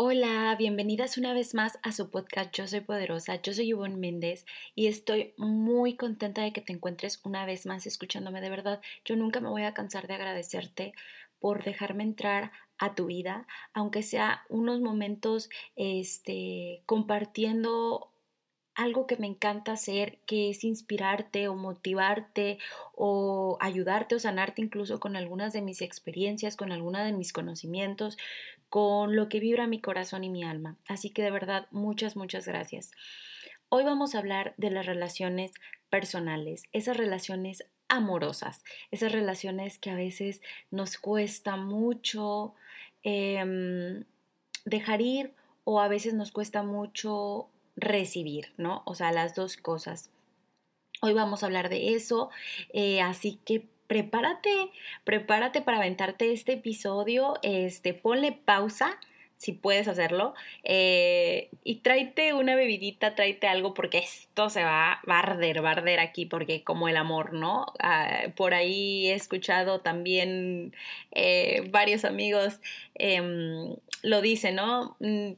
Hola, bienvenidas una vez más a su podcast Yo Soy Poderosa. Yo soy Yvonne Méndez y estoy muy contenta de que te encuentres una vez más escuchándome. De verdad, yo nunca me voy a cansar de agradecerte por dejarme entrar a tu vida, aunque sea unos momentos este, compartiendo algo que me encanta hacer, que es inspirarte o motivarte o ayudarte o sanarte incluso con algunas de mis experiencias, con alguna de mis conocimientos, con lo que vibra mi corazón y mi alma. Así que de verdad, muchas, muchas gracias. Hoy vamos a hablar de las relaciones personales, esas relaciones amorosas, esas relaciones que a veces nos cuesta mucho em, dejar ir o a veces nos cuesta mucho recibir, ¿no? O sea, las dos cosas. Hoy vamos a hablar de eso, eh, así que prepárate, prepárate para aventarte este episodio, este, ponle pausa si puedes hacerlo, eh, y tráete una bebidita, tráete algo, porque esto se va, a arder, va a arder aquí, porque como el amor, ¿no? Ah, por ahí he escuchado también eh, varios amigos em, lo dicen, ¿no? Mm,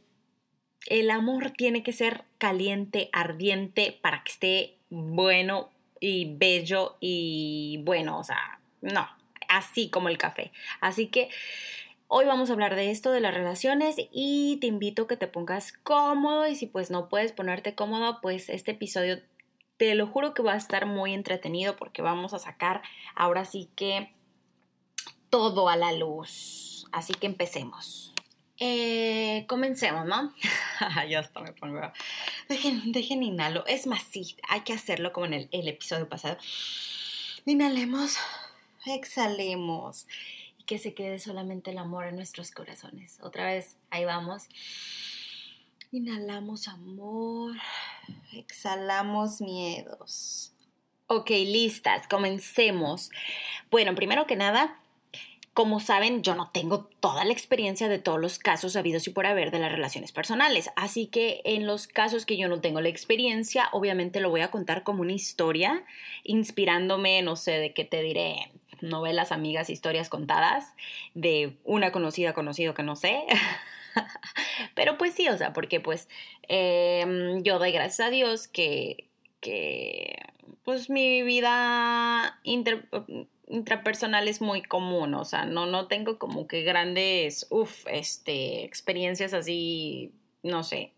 el amor tiene que ser caliente, ardiente, para que esté bueno, y bello y bueno, o sea, no, así como el café. Así que hoy vamos a hablar de esto, de las relaciones y te invito a que te pongas cómodo y si pues no puedes ponerte cómodo, pues este episodio te lo juro que va a estar muy entretenido porque vamos a sacar ahora sí que todo a la luz. Así que empecemos. Eh, comencemos, ¿no? ya está, me pongo. Dejen, dejen inhalo. Es más, sí, hay que hacerlo como en el, el episodio pasado. Inhalemos, exhalemos y que se quede solamente el amor en nuestros corazones. Otra vez, ahí vamos. Inhalamos amor, exhalamos miedos. Ok, listas, comencemos. Bueno, primero que nada, como saben, yo no tengo toda la experiencia de todos los casos habidos y por haber de las relaciones personales, así que en los casos que yo no tengo la experiencia, obviamente lo voy a contar como una historia, inspirándome, no sé, de qué te diré, novelas, amigas, historias contadas, de una conocida, conocido que no sé. Pero pues sí, o sea, porque pues em, yo doy gracias a Dios que, que pues mi vida inter intrapersonal es muy común, o sea, no, no tengo como que grandes, uff, este, experiencias así, no sé,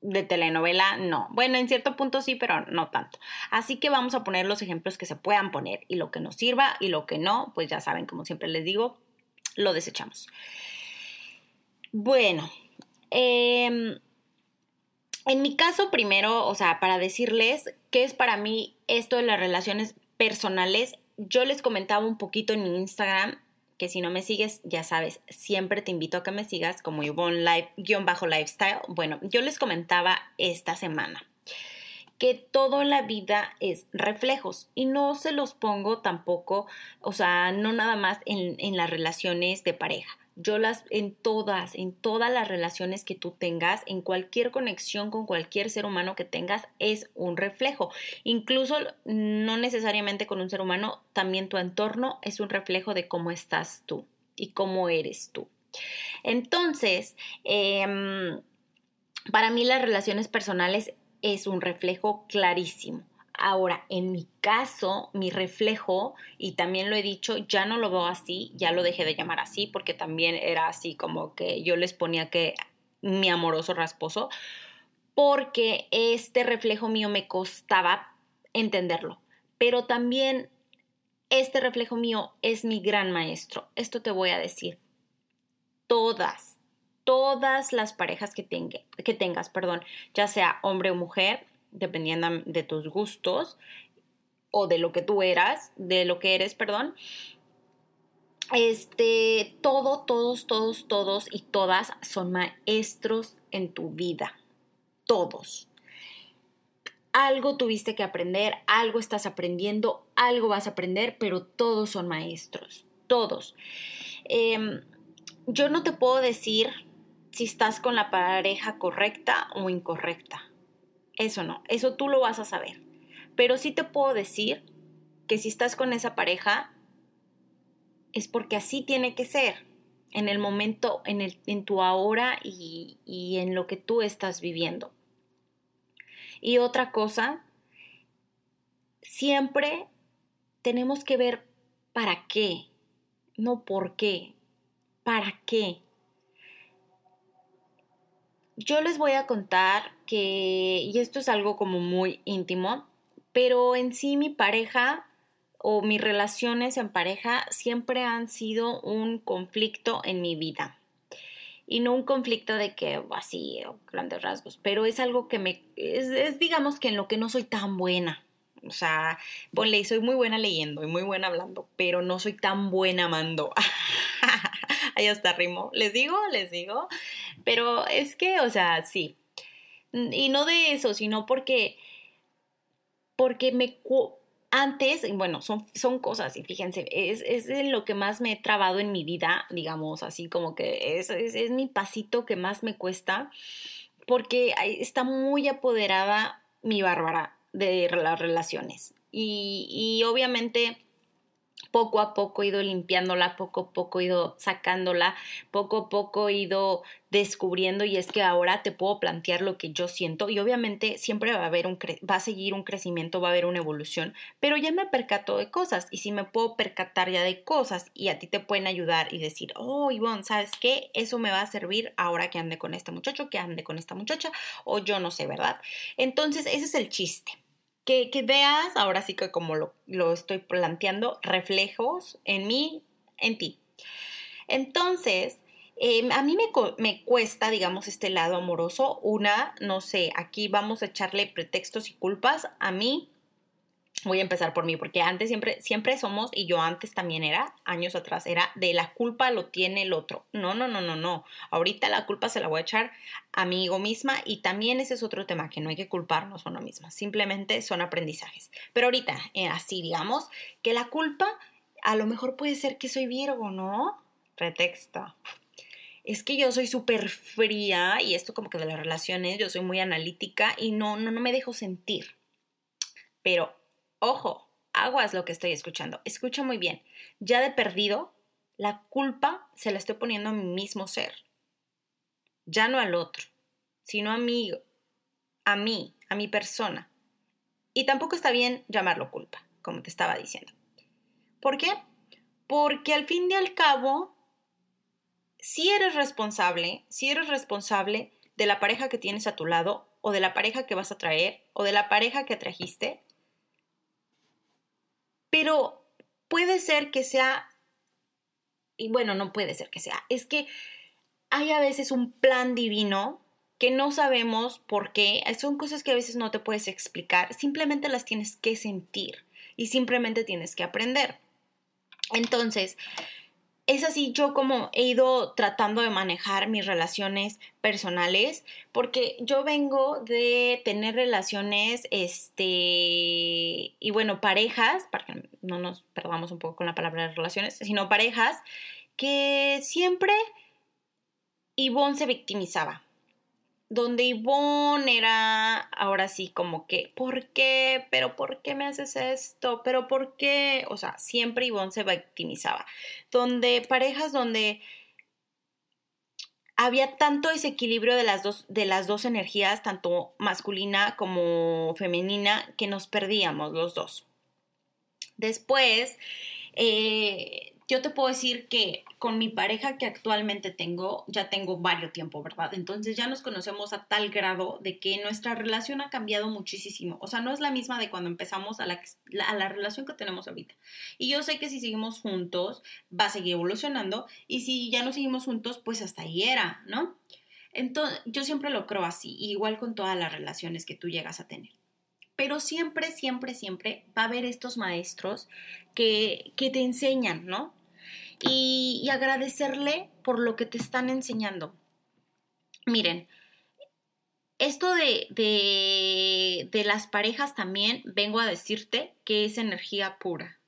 de telenovela, no. Bueno, en cierto punto sí, pero no tanto. Así que vamos a poner los ejemplos que se puedan poner y lo que nos sirva y lo que no, pues ya saben, como siempre les digo, lo desechamos. Bueno, em, en mi caso primero, o sea, para decirles qué es para mí esto de las relaciones personales yo les comentaba un poquito en mi Instagram, que si no me sigues, ya sabes, siempre te invito a que me sigas como Yvonne Live-Lifestyle. Bueno, yo les comentaba esta semana que toda la vida es reflejos y no se los pongo tampoco, o sea, no nada más en, en las relaciones de pareja yo las en todas, en todas las relaciones que tú tengas, en cualquier conexión con cualquier ser humano que tengas, es un reflejo. Incluso no necesariamente con un ser humano, también tu entorno es un reflejo de cómo estás tú y cómo eres tú. Entonces, em, para mí las relaciones personales es un reflejo clarísimo. Ahora, en mi caso, mi reflejo, y también lo he dicho, ya no lo veo así, ya lo dejé de llamar así, porque también era así como que yo les ponía que mi amoroso rasposo, porque este reflejo mío me costaba entenderlo. Pero también este reflejo mío es mi gran maestro. Esto te voy a decir. Todas, todas las parejas que, que tengas, perdón, ya sea hombre o mujer, dependiendo de tus gustos o de lo que tú eras, de lo que eres, perdón. Este, todo, todos, todos, todos y todas son maestros en tu vida. Todos. Algo tuviste que aprender, algo estás aprendiendo, algo vas a aprender, pero todos son maestros. Todos. Em, yo no te puedo decir si estás con la pareja correcta o incorrecta. Eso no, eso tú lo vas a saber. Pero sí te puedo decir que si estás con esa pareja, es porque así tiene que ser. en el momento, en, el, en tu ahora y, y en lo que tú estás viviendo. Y otra cosa, siempre tenemos que ver para qué, no por qué, para qué. Yo les voy a contar que, y esto es algo como muy íntimo, pero en sí mi pareja o mis relaciones en pareja siempre han sido un conflicto en mi vida. Y no un conflicto de que así, o grandes rasgos, pero es algo que me, es, digamos que en lo que no soy tan buena. O sea, ponle, soy muy buena leyendo y muy buena hablando, pero no soy tan buena amando. Ahí hasta rimo. Les digo, les digo. Pero es que, o sea, sí. Y no de eso, sino porque, porque me, antes, bueno, son, son cosas, y fíjense, es, es lo que más me he trabado en mi vida, digamos, así como que es, es, mi pasito que más me cuesta, porque está muy apoderada mi Bárbara de las relaciones. Y, y obviamente poco a poco he ido limpiándola, poco a poco he ido sacándola, poco a poco he ido descubriendo y es que ahora te puedo plantear lo que yo siento y obviamente siempre va a haber un va a seguir un crecimiento, va a haber una evolución, pero ya me percato de cosas y si me puedo percatar ya de cosas y a ti te pueden ayudar y decir, "Oh, Ivonne, ¿sabes qué? Eso me va a servir ahora que ande con este muchacho, que ande con esta muchacha o yo no sé, ¿verdad?" Entonces, ese es el chiste que, veas, ahora sí que como lo, estoy planteando, reflejos en mí, en ti. Entonces, em, a mí me, me, cuesta, digamos, este lado amoroso. Una, no sé, aquí vamos a echarle pretextos y culpas. A mí voy a empezar por mí, porque antes siempre, siempre somos, y yo antes también era, años atrás, era de la culpa lo tiene el otro. No, no, no, no, no. Ahorita la culpa se la voy a echar a mí misma y también ese es otro tema, que no hay que culparnos a uno misma, simplemente son aprendizajes. Pero ahorita, eh, así digamos, que la culpa a lo mejor puede ser que soy Virgo, ¿no? Pretexto. Es que yo soy súper fría y esto como que de las relaciones, yo soy muy analítica y no, no, no me dejo sentir. Pero Ojo, aguas lo que estoy escuchando. Escucha muy bien. Ya de perdido, la culpa se la estoy poniendo a mi mismo ser. Ya no al otro, sino a mí, a mí, a mi persona. Y tampoco está bien llamarlo culpa, como te estaba diciendo. ¿Por qué? Porque al fin y al cabo, si eres responsable, si eres responsable de la pareja que tienes a tu lado, o de la pareja que vas a traer, o de la pareja que atrajiste, pero puede ser que sea, y bueno, no puede ser que sea, es que hay a veces un plan divino que no sabemos por qué, son cosas que a veces no te puedes explicar, simplemente las tienes que sentir y simplemente tienes que aprender. Entonces, es así yo como he ido tratando de manejar mis relaciones personales, porque yo vengo de tener relaciones, este, y bueno, parejas, para que no nos perdamos un poco con la palabra de relaciones, sino parejas que siempre Ivonne se victimizaba donde Ivonne era ahora sí como que, ¿por qué? ¿Pero por qué me haces esto? ¿Pero por qué? O sea, siempre Ivonne se victimizaba. Donde parejas donde había tanto desequilibrio de las dos, de las dos energías, tanto masculina como femenina, que nos perdíamos los dos. Después, eh, yo te puedo decir que con mi pareja que actualmente tengo, ya tengo varios tiempo, ¿verdad? Entonces ya nos conocemos a tal grado de que nuestra relación ha cambiado muchísimo. O sea, no es la misma de cuando empezamos a la, a la relación que tenemos ahorita. Y yo sé que si seguimos juntos, va a seguir evolucionando. Y si ya no seguimos juntos, pues hasta ahí era, ¿no? Entonces, yo siempre lo creo así, igual con todas las relaciones que tú llegas a tener pero siempre, siempre, siempre va a haber estos maestros que, te enseñan, ¿no? Y, agradecerle por lo que te están enseñando. Miren, esto de, de, de, las parejas también vengo a decirte que es energía pura.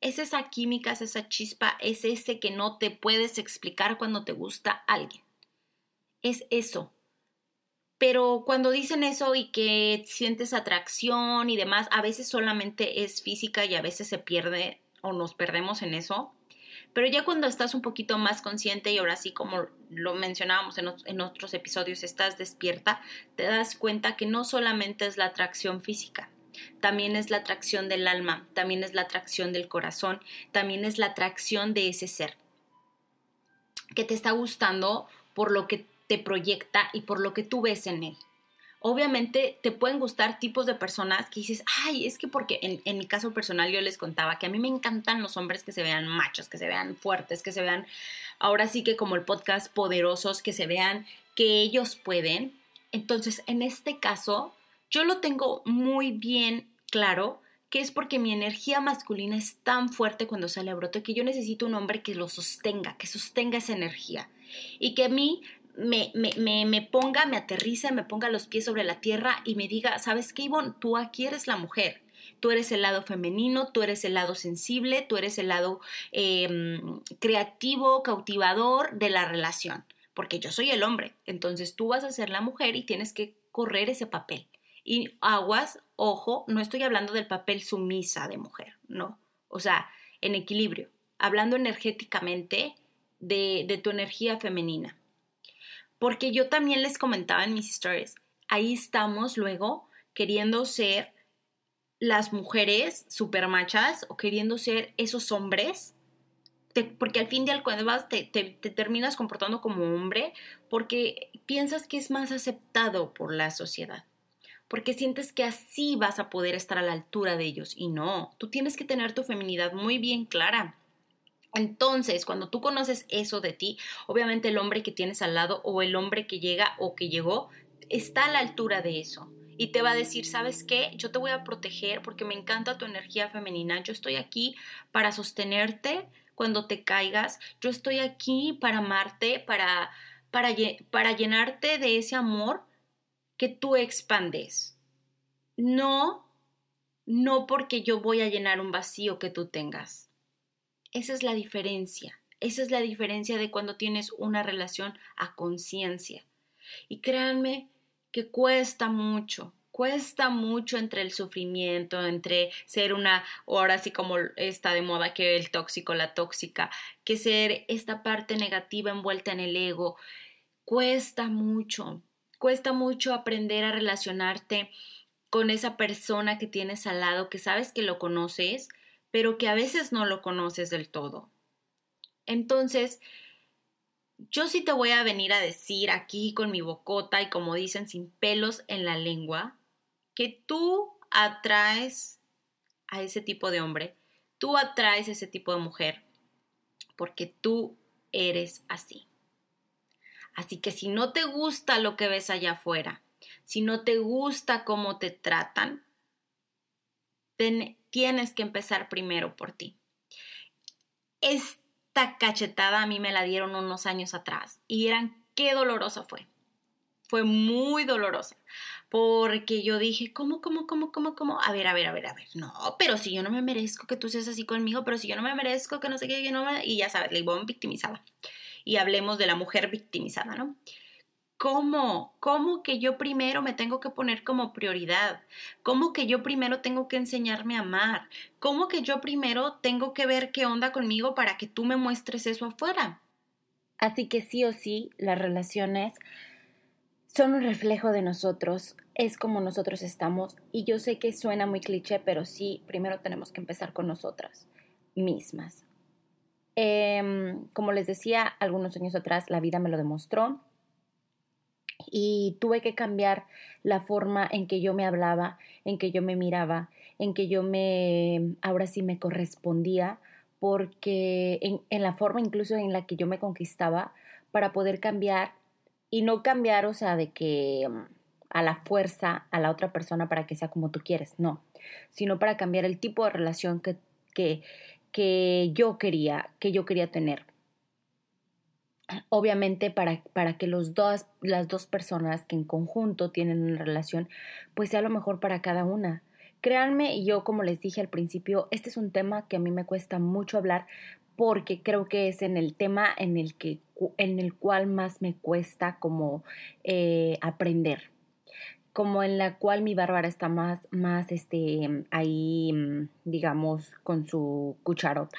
Es esa química, es esa chispa, es ese que no te puedes explicar cuando te gusta alguien. Es eso. Pero cuando dicen eso y que sientes atracción y demás, a veces solamente es física y a veces se pierde o nos perdemos en eso. Pero ya cuando estás un poquito más consciente y ahora sí, como lo mencionábamos en, en otros episodios, estás despierta, te das cuenta que no solamente es la atracción física, también es la atracción del alma, también es la atracción del corazón, también es la atracción de ese ser que te está gustando por lo que te proyecta y por lo que tú ves en él. Obviamente te pueden gustar tipos de personas que dices, ay, es que porque en, mi caso personal yo les contaba que a mí me encantan los hombres que se vean machos, que se vean fuertes, que se vean, ahora sí que como el podcast, poderosos, que se vean que ellos pueden. Entonces, en este caso, yo lo tengo muy bien claro que es porque mi energía masculina es tan fuerte cuando sale a brote que yo necesito un hombre que lo sostenga, que sostenga esa energía y que a mí me, ponga, me aterrice, me ponga los pies sobre la tierra y me diga, ¿sabes qué, Ivonne? Tú aquí eres la mujer. Tú eres el lado femenino, tú eres el lado sensible, tú eres el lado em, creativo, cautivador de la relación, porque yo soy el hombre. Entonces tú vas a ser la mujer y tienes que correr ese papel. Y aguas, ojo, no estoy hablando del papel sumisa de mujer, no. O sea, en equilibrio, hablando energéticamente de, de tu energía femenina. Porque yo también les comentaba en mis stories, ahí estamos luego queriendo ser las mujeres supermachas o queriendo ser esos hombres porque al fin de cuando te, te, te, terminas comportando como hombre porque piensas que es más aceptado por la sociedad porque sientes que así vas a poder estar a la altura de ellos. Y no, tú tienes que tener tu feminidad muy bien clara. Entonces, cuando tú conoces eso de ti, obviamente el hombre que tienes al lado o el hombre que llega o que llegó está a la altura de eso. Y te va a decir, ¿sabes qué? Yo te voy a proteger porque me encanta tu energía femenina. Yo estoy aquí para sostenerte cuando te caigas. Yo estoy aquí para amarte, para, para, para llenarte de ese amor que tú expandes. No, no porque yo voy a llenar un vacío que tú tengas. Esa es la diferencia. Esa es la diferencia de cuando tienes una relación a conciencia. Y créanme que cuesta mucho, cuesta mucho entre el sufrimiento, entre ser una, ahora sí como está de moda que el tóxico, la tóxica, que ser esta parte negativa envuelta en el ego. Cuesta mucho, Cuesta mucho aprender a relacionarte con esa persona que tienes al lado, que sabes que lo conoces, pero que a veces no lo conoces del todo. Entonces, yo sí te voy a venir a decir aquí con mi bocota y como dicen sin pelos en la lengua, que tú atraes a ese tipo de hombre, tú atraes a ese tipo de mujer, porque tú eres así. Así que si no te gusta lo que ves allá afuera, si no te gusta cómo te tratan, tienes que empezar primero por ti. Esta cachetada a mí me la dieron unos años atrás y eran qué dolorosa fue. Fue muy dolorosa porque yo dije, ¿cómo, cómo, cómo, cómo, cómo? A ver, a ver, a ver, a ver. No, pero si yo no me merezco que tú seas así conmigo, pero si yo no me merezco que no sé qué, que no me... Y ya sabes, la Ivonne victimizada y hablemos de la mujer victimizada, ¿no? ¿Cómo? ¿Cómo que yo primero me tengo que poner como prioridad? ¿Cómo que yo primero tengo que enseñarme a amar? ¿Cómo que yo primero tengo que ver qué onda conmigo para que tú me muestres eso afuera? Así que sí o sí, las relaciones son un reflejo de nosotros, es como nosotros estamos y yo sé que suena muy cliché, pero sí, primero tenemos que empezar con nosotras mismas. Em, como les decía, algunos años atrás la vida me lo demostró y tuve que cambiar la forma en que yo me hablaba, en que yo me miraba, en que yo me, ahora sí me correspondía, porque en, la forma incluso en la que yo me conquistaba para poder cambiar y no cambiar, o sea, de que mm, a la fuerza a la otra persona para que sea como tú quieres, no, sino para cambiar el tipo de relación que, que, que yo quería, que yo quería tener. Obviamente para, para que los dos, las dos personas que en conjunto tienen una relación, pues sea lo mejor para cada una. Créanme, y yo como les dije al principio, este es un tema que a mí me cuesta mucho hablar porque creo que es en el tema en el, que, en el cual más me cuesta como eh, aprender como en la cual mi Bárbara está más, más este, ahí, digamos, con su cucharota.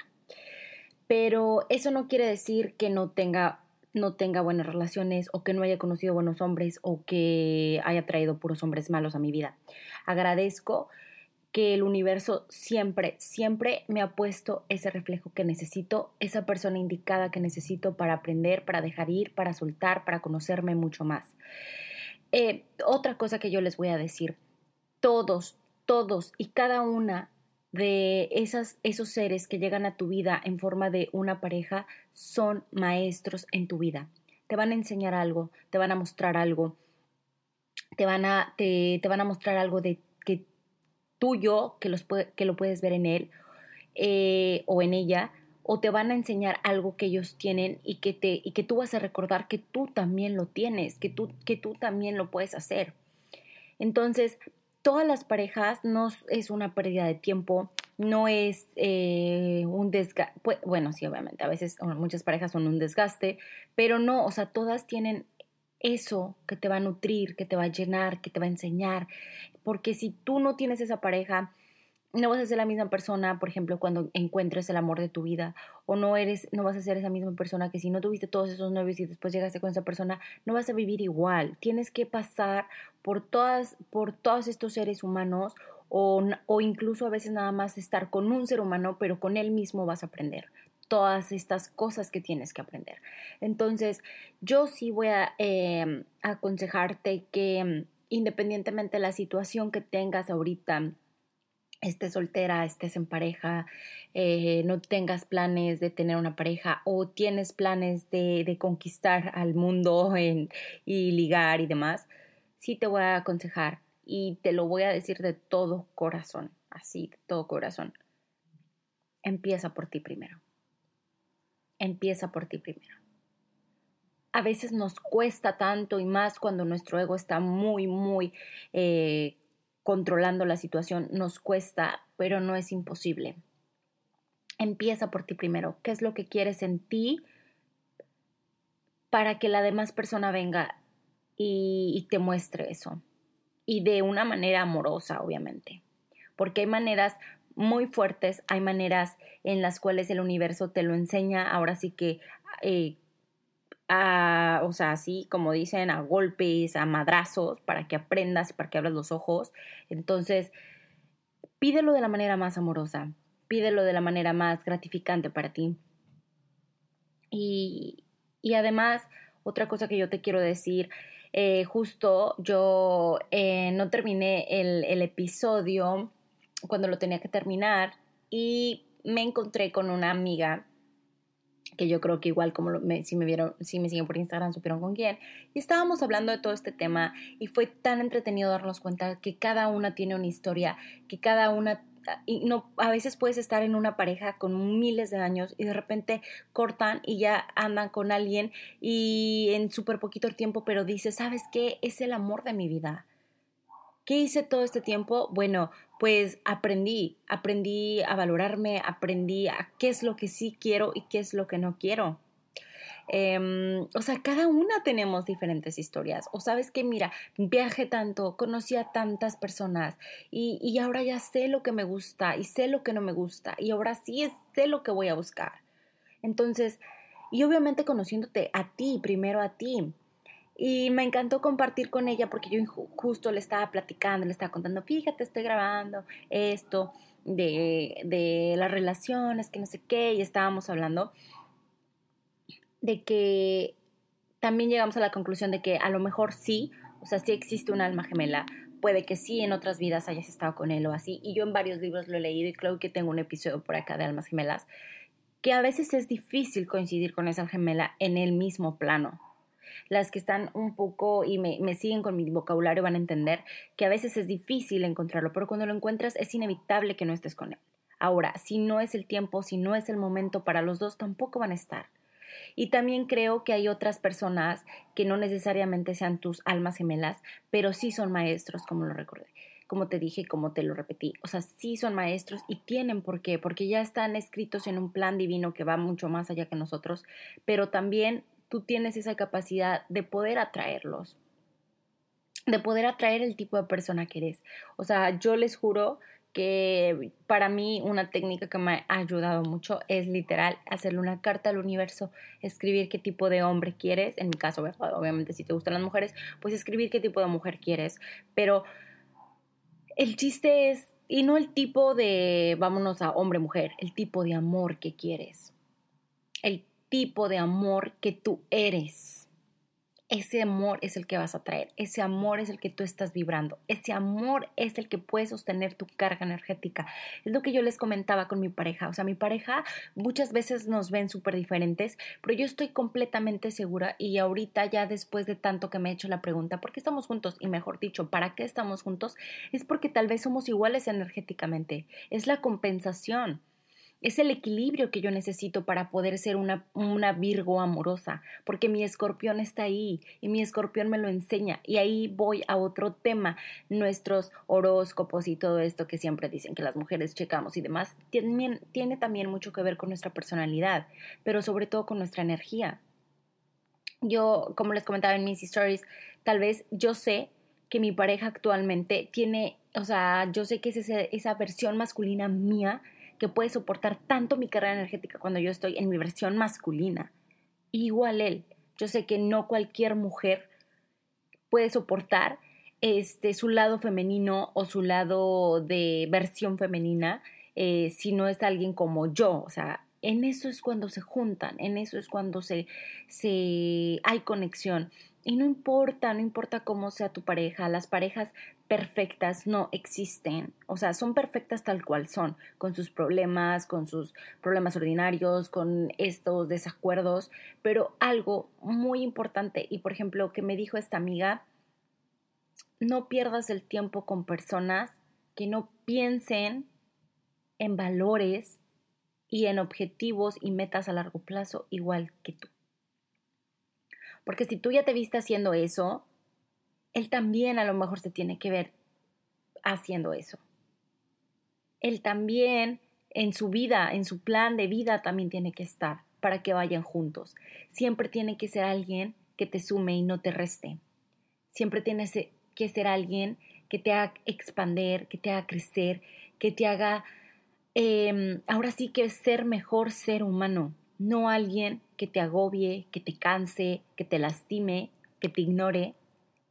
Pero eso no quiere decir que no tenga no tenga buenas relaciones o que no haya conocido buenos hombres o que haya traído puros hombres malos a mi vida. Agradezco que el universo siempre, siempre me ha puesto ese reflejo que necesito, esa persona indicada que necesito para aprender, para dejar ir, para soltar, para conocerme mucho más. Eh, otra cosa que yo les voy a decir, todos, todos y cada una de esas, esos seres que llegan a tu vida en forma de una pareja son maestros en tu vida. Te van a enseñar algo, te van a mostrar algo, te van a, te, te van a mostrar algo de que tuyo que, que lo puedes ver en él eh, o en ella, o te van a enseñar algo que ellos tienen y que, te, y que tú vas a recordar que tú también lo tienes, que tú, que tú también lo puedes hacer. Entonces, todas las parejas no es una pérdida de tiempo, no es eh, un desgaste, bueno, sí, obviamente, a veces muchas parejas son un desgaste, pero no, o sea, todas tienen eso que te va a nutrir, que te va a llenar, que te va a enseñar. Porque si tú no tienes esa pareja, no vas a ser la misma persona, por ejemplo, cuando encuentres el amor de tu vida, o no eres, no vas a ser esa misma persona que si no tuviste todos esos novios y después llegaste con esa persona, no vas a vivir igual. Tienes que pasar por todas, por todos estos seres humanos, o, o incluso a veces nada más estar con un ser humano, pero con él mismo vas a aprender todas estas cosas que tienes que aprender. Entonces, yo sí voy a em, aconsejarte que independientemente de la situación que tengas ahorita, estés soltera, estés en pareja, eh, no tengas planes de tener una pareja o tienes planes de, conquistar al mundo y ligar y demás, sí te voy a aconsejar y te lo voy a decir de todo corazón, así, de todo corazón. Empieza por ti primero empieza por ti primero. A veces nos cuesta tanto y más cuando nuestro ego está muy, muy eh, controlando la situación, nos cuesta, pero no es imposible. Empieza por ti primero. ¿Qué es lo que quieres en ti para que la demás persona venga y, y te muestre eso? Y de una manera amorosa, obviamente. Porque hay maneras muy fuertes, hay maneras en las cuales el universo te lo enseña, ahora sí que, eh, o sea, así como dicen, a golpes, a madrazos, para que aprendas, para que abras los ojos. Entonces, pídelo de la manera más amorosa, pídelo de la manera más gratificante para ti. Y, y además, otra cosa que yo te quiero decir, eh, justo yo eh, no terminé el, el episodio cuando lo tenía que terminar y me encontré con una amiga que yo creo que igual como me, si me vieron, si me siguen por Instagram supieron con quién, y estábamos hablando de todo este tema y fue tan entretenido darnos cuenta que cada una tiene una historia, que cada una y no a veces puedes estar en una pareja con miles de años y de repente cortan y ya andan con alguien y en súper poquito tiempo, pero dices, ¿sabes qué? Es el amor de mi vida. ¿Qué hice todo este tiempo? Bueno, pues aprendí, aprendí a valorarme, aprendí a qué es lo que sí quiero y qué es lo que no quiero. Em, o sea, cada una tenemos diferentes historias. O sabes que, mira, viajé tanto, conocí a tantas personas y, y, ahora ya sé lo que me gusta y sé lo que no me gusta y ahora sí sé lo que voy a buscar. Entonces, y obviamente conociéndote a ti, primero a ti. Y me encantó compartir con ella porque yo justo le estaba platicando, le estaba contando, fíjate, estoy grabando esto de, de las relaciones, que no sé qué, y estábamos hablando de que también llegamos a la conclusión de que a lo mejor sí, o sea, sí existe un alma gemela, puede que sí en otras vidas hayas estado con él o así, y yo en varios libros lo he leído y creo que tengo un episodio por acá de almas gemelas, que a veces es difícil coincidir con esa gemela en el mismo plano, las que están un poco y me, siguen con mi vocabulario van a entender que a veces es difícil encontrarlo, pero cuando lo encuentras es inevitable que no estés con él. Ahora, si no es el tiempo, si no es el momento para los dos, tampoco van a estar. Y también creo que hay otras personas que no necesariamente sean tus almas gemelas, pero sí son maestros, como lo recordé, como te dije, como te lo repetí. O sea, sí son maestros y tienen por qué, porque ya están escritos en un plan divino que va mucho más allá que nosotros, pero también tú tienes esa capacidad de poder atraerlos, de poder atraer el tipo de persona que eres. O sea, yo les juro que para mí una técnica que me ha ayudado mucho es literal hacerle una carta al universo, escribir qué tipo de hombre quieres, en mi caso, obviamente si te gustan las mujeres, pues escribir qué tipo de mujer quieres, pero el chiste es, y no el tipo de, vámonos a hombre-mujer, el tipo de amor que quieres, tipo de amor que tú eres ese amor es el que vas a traer, ese amor es el que tú estás vibrando, ese amor es el que puede sostener tu carga energética. Es lo que yo les comentaba con mi pareja, o sea, mi pareja muchas veces nos ven súper diferentes, pero yo estoy completamente segura y ahorita ya después de tanto que me he hecho la pregunta, ¿por qué estamos juntos? Y mejor dicho, ¿para qué estamos juntos? Es porque tal vez somos iguales energéticamente, es la compensación es el equilibrio que yo necesito para poder ser una, una, Virgo amorosa, porque mi escorpión está ahí y mi escorpión me lo enseña. Y ahí voy a otro tema, nuestros horóscopos y todo esto que siempre dicen que las mujeres checamos y demás, tiene, también mucho que ver con nuestra personalidad, pero sobre todo con nuestra energía. Yo, como les comentaba en mis stories, tal vez yo sé que mi pareja actualmente tiene, o sea, yo sé que es esa, esa versión masculina mía, que puede soportar tanto mi carrera energética cuando yo estoy en mi versión masculina. Igual él. Yo sé que no cualquier mujer puede soportar este, su lado femenino o su lado de versión femenina eh, si no es alguien como yo. O sea, en eso es cuando se juntan, en eso es cuando se, se hay conexión. Y no importa, no importa cómo sea tu pareja, las parejas perfectas no existen, o sea, son perfectas tal cual son, con sus problemas, con sus problemas ordinarios, con estos desacuerdos, pero algo muy importante, y por ejemplo, que me dijo esta amiga, no pierdas el tiempo con personas que no piensen en valores y en objetivos y metas a largo plazo igual que tú. Porque si tú ya te viste haciendo eso, él también a lo mejor se tiene que ver haciendo eso. Él también en su vida, en su plan de vida también tiene que estar para que vayan juntos. Siempre tiene que ser alguien que te sume y no te reste. Siempre tiene que ser alguien que te haga expander, que te haga crecer, que te haga, em, ahora sí que ser mejor ser humano, no alguien que te agobie, que te canse, que te lastime, que te ignore,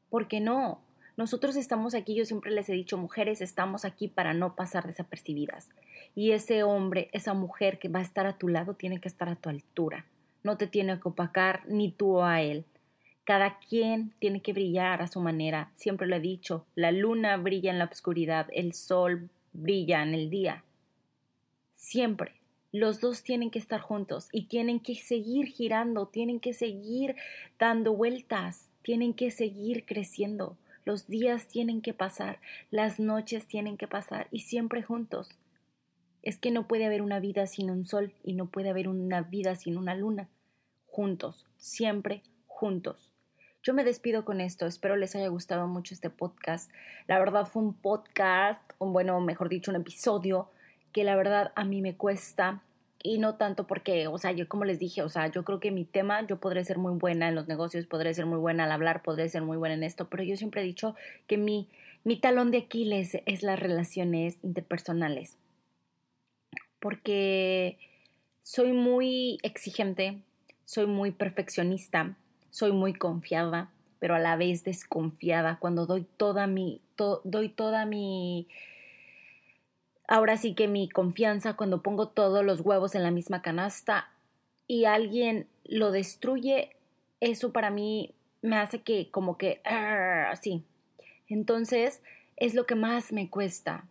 porque no. Nosotros estamos aquí, yo siempre les he dicho, mujeres, estamos aquí para no pasar desapercibidas. Y ese hombre, esa mujer que va a estar a tu lado, tiene que estar a tu altura. No te tiene que opacar ni tú a él. Cada quien tiene que brillar a su manera. Siempre lo he dicho, la luna brilla en la oscuridad, el sol brilla en el día. Siempre los dos tienen que estar juntos y tienen que seguir girando, tienen que seguir dando vueltas, tienen que seguir creciendo. Los días tienen que pasar, las noches tienen que pasar y siempre juntos. Es que no puede haber una vida sin un sol y no puede haber una vida sin una luna. Juntos, siempre juntos. Yo me despido con esto, espero les haya gustado mucho este podcast. La verdad fue un podcast, o bueno, mejor dicho, un episodio que la verdad a mí me cuesta y no tanto porque, o sea, yo como les dije, o sea, yo creo que mi tema, yo podré ser muy buena en los negocios, podré ser muy buena al hablar, podré ser muy buena en esto, pero yo siempre he dicho que mi, mi talón de Aquiles es las relaciones interpersonales, porque soy muy exigente, soy muy perfeccionista, soy muy confiada, pero a la vez desconfiada cuando doy toda mi, doy toda mi ahora sí que mi confianza cuando pongo todos los huevos en la misma canasta y alguien lo destruye, eso para mí me hace que como que así. Entonces es lo que más me cuesta.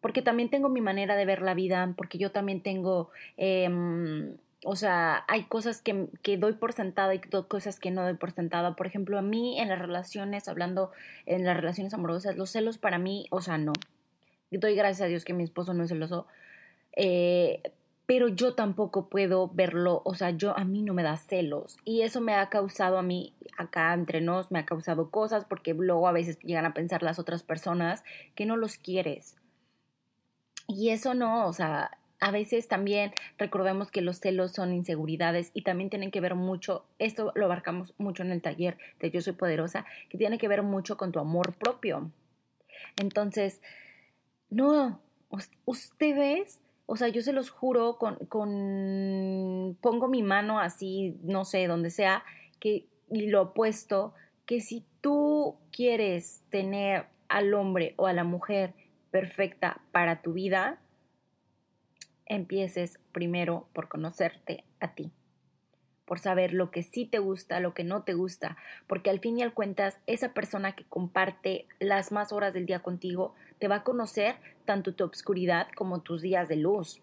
Porque también tengo mi manera de ver la vida, porque yo también tengo, em, o sea, hay cosas que, que, doy por sentada y cosas que no doy por sentada. Por ejemplo, a mí en las relaciones, hablando en las relaciones amorosas, los celos para mí, o sea, no doy gracias a Dios que mi esposo no es celoso, eh, pero yo tampoco puedo verlo, o sea, yo a mí no me da celos y eso me ha causado a mí, acá entre nos, me ha causado cosas porque luego a veces llegan a pensar las otras personas que no los quieres. Y eso no, o sea, a veces también recordemos que los celos son inseguridades y también tienen que ver mucho, esto lo abarcamos mucho en el taller de Yo Soy Poderosa, que tiene que ver mucho con tu amor propio. Entonces, no, Ustedes, o sea, yo se los juro con, con pongo mi mano así, no sé, donde sea, que y lo opuesto, que si tú quieres tener al hombre o a la mujer perfecta para tu vida, empieces primero por conocerte a ti, por saber lo que sí te gusta, lo que no te gusta, porque al fin y al cuentas esa persona que comparte las más horas del día contigo te va a conocer tanto tu obscuridad como tus días de luz.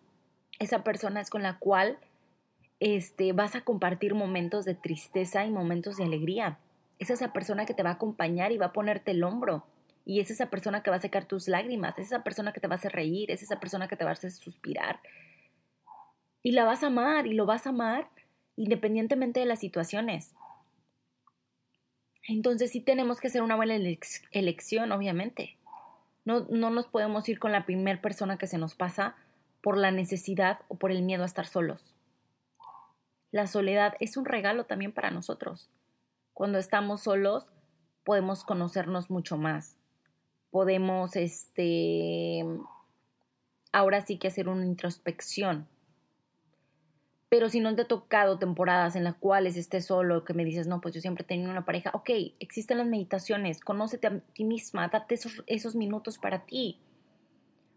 Esa persona es con la cual este, vas a compartir momentos de tristeza y momentos de alegría. Es esa persona que te va a acompañar y va a ponerte el hombro. Y es esa persona que va a secar tus lágrimas, es esa persona que te va a hacer reír, es esa persona que te va a hacer suspirar. Y la vas a amar y lo vas a amar independientemente de las situaciones. Entonces sí tenemos que hacer una buena elección, obviamente. No, no nos podemos ir con la primera persona que se nos pasa por la necesidad o por el miedo a estar solos. La soledad es un regalo también para nosotros. Cuando estamos solos podemos conocernos mucho más, podemos, este, ahora sí que hacer una introspección. Pero si no te ha tocado temporadas en las cuales estés solo, que me dices, no, pues yo siempre he tenido una pareja, ok, existen las meditaciones, conócete a ti misma, date esos, minutos para ti.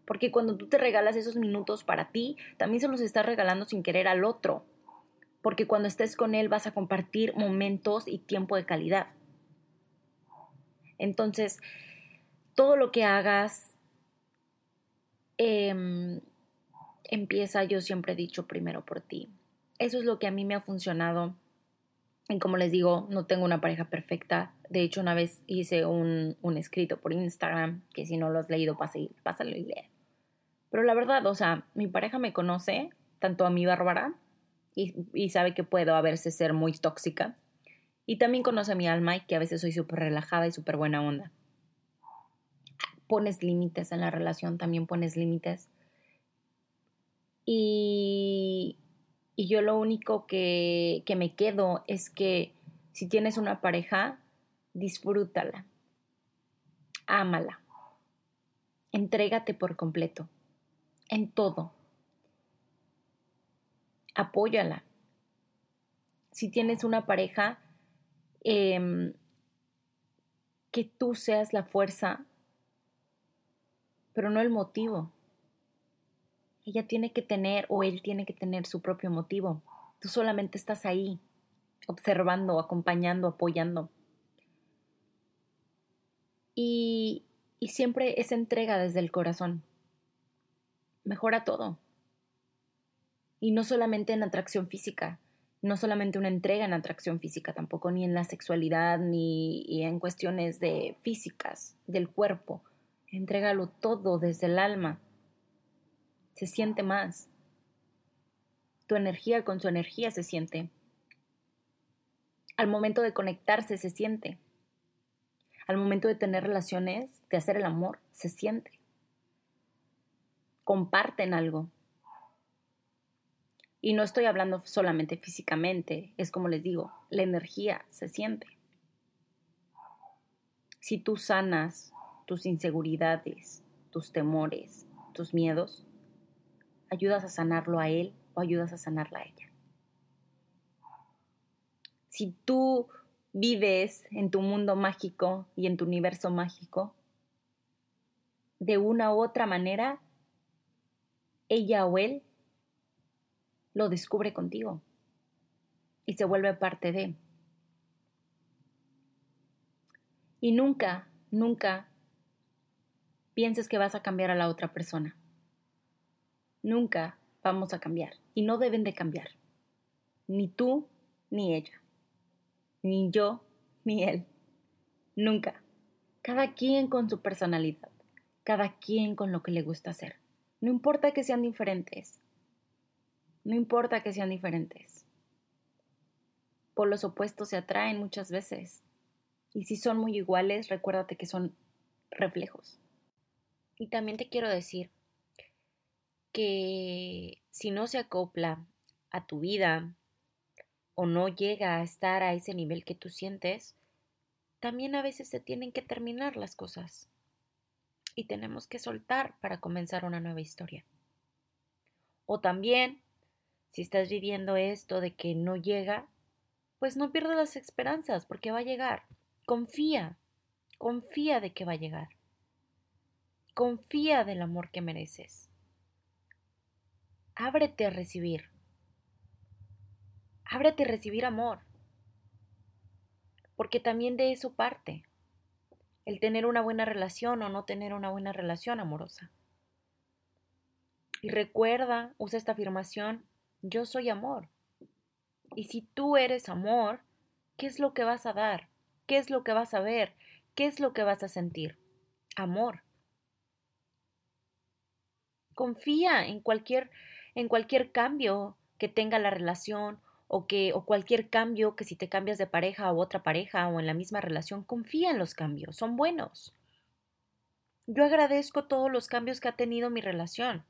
Porque cuando tú te regalas esos minutos para ti, también se los estás regalando sin querer al otro. Porque cuando estés con él vas a compartir momentos y tiempo de calidad. Entonces, todo lo que hagas em, empieza, yo siempre he dicho, primero por ti. Eso es lo que a mí me ha funcionado. Y como les digo, no tengo una pareja perfecta. De hecho, una vez hice un, escrito por Instagram, que si no lo has leído, pásalo y lee. Pero la verdad, o sea, mi pareja me conoce, tanto a mi Bárbara, y, y sabe que puedo a veces ser muy tóxica. Y también conoce a mi alma y que a veces soy súper relajada y súper buena onda pones límites en la relación, también pones límites. Y, y, yo lo único que, que me quedo es que si tienes una pareja, disfrútala, ámala, entrégate por completo, en todo, apóyala. Si tienes una pareja, eh, que tú seas la fuerza pero no el motivo. Ella tiene que tener o él tiene que tener su propio motivo. Tú solamente estás ahí, observando, acompañando, apoyando. Y, y siempre es entrega desde el corazón. Mejora todo. Y no solamente en atracción física, no solamente una entrega en atracción física, tampoco ni en la sexualidad, ni en cuestiones de físicas del cuerpo, Entrégalo todo desde el alma. Se siente más. Tu energía con su energía se siente. Al momento de conectarse se siente. Al momento de tener relaciones, de hacer el amor, se siente. Comparten algo. Y no estoy hablando solamente físicamente, es como les digo, la energía se siente. Si tú sanas tus inseguridades, tus temores, tus miedos, ayudas a sanarlo a él o ayudas a sanarla a ella. Si tú vives en tu mundo mágico y en tu universo mágico, de una u otra manera, ella o él lo descubre contigo y se vuelve parte de. Y nunca, nunca pienses que vas a cambiar a la otra persona. Nunca vamos a cambiar y no deben de cambiar. Ni tú ni ella. Ni yo ni él. Nunca. Cada quien con su personalidad. Cada quien con lo que le gusta hacer. No importa que sean diferentes. No importa que sean diferentes. Por los opuestos se atraen muchas veces. Y si son muy iguales, recuérdate que son reflejos. Y también te quiero decir que si no se acopla a tu vida o no llega a estar a ese nivel que tú sientes, también a veces se tienen que terminar las cosas. y tenemos que soltar para comenzar una nueva historia. O también, si estás viviendo esto de que no llega, pues no pierdas las esperanzas porque va a llegar. Confía, confía de que va a llegar. Confía del amor que mereces. Ábrete a recibir. Ábrete a recibir amor. Porque también de eso parte el tener una buena relación o no tener una buena relación amorosa. Y recuerda, usa esta afirmación, yo soy amor. Y si tú eres amor, ¿qué es lo que vas a dar? ¿Qué es lo que vas a ver? ¿Qué es lo que vas a sentir? Amor. Confía en cualquier, en cualquier cambio que tenga la relación o que o cualquier cambio que si te cambias de pareja o otra pareja o en la misma relación, confía en los cambios, son buenos. Yo agradezco todos los cambios que ha tenido mi relación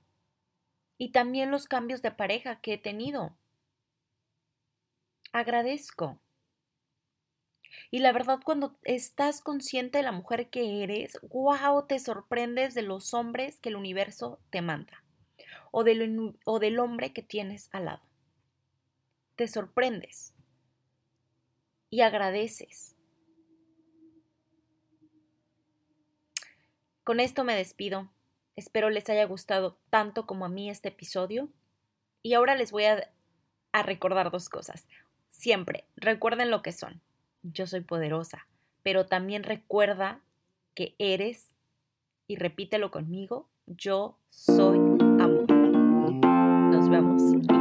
y también los cambios de pareja que he tenido. Agradezco. Y la verdad, cuando estás consciente de la mujer que eres, wow, te sorprendes de los hombres que el universo te manda o del, hombre que tienes al lado te sorprendes y agradeces. Con esto me despido. Espero les haya gustado tanto como a mí este episodio. Y ahora les voy a, a, recordar dos cosas. Siempre, recuerden lo que son. Yo soy poderosa, pero también recuerda que eres, y repítelo conmigo, yo soy vemos.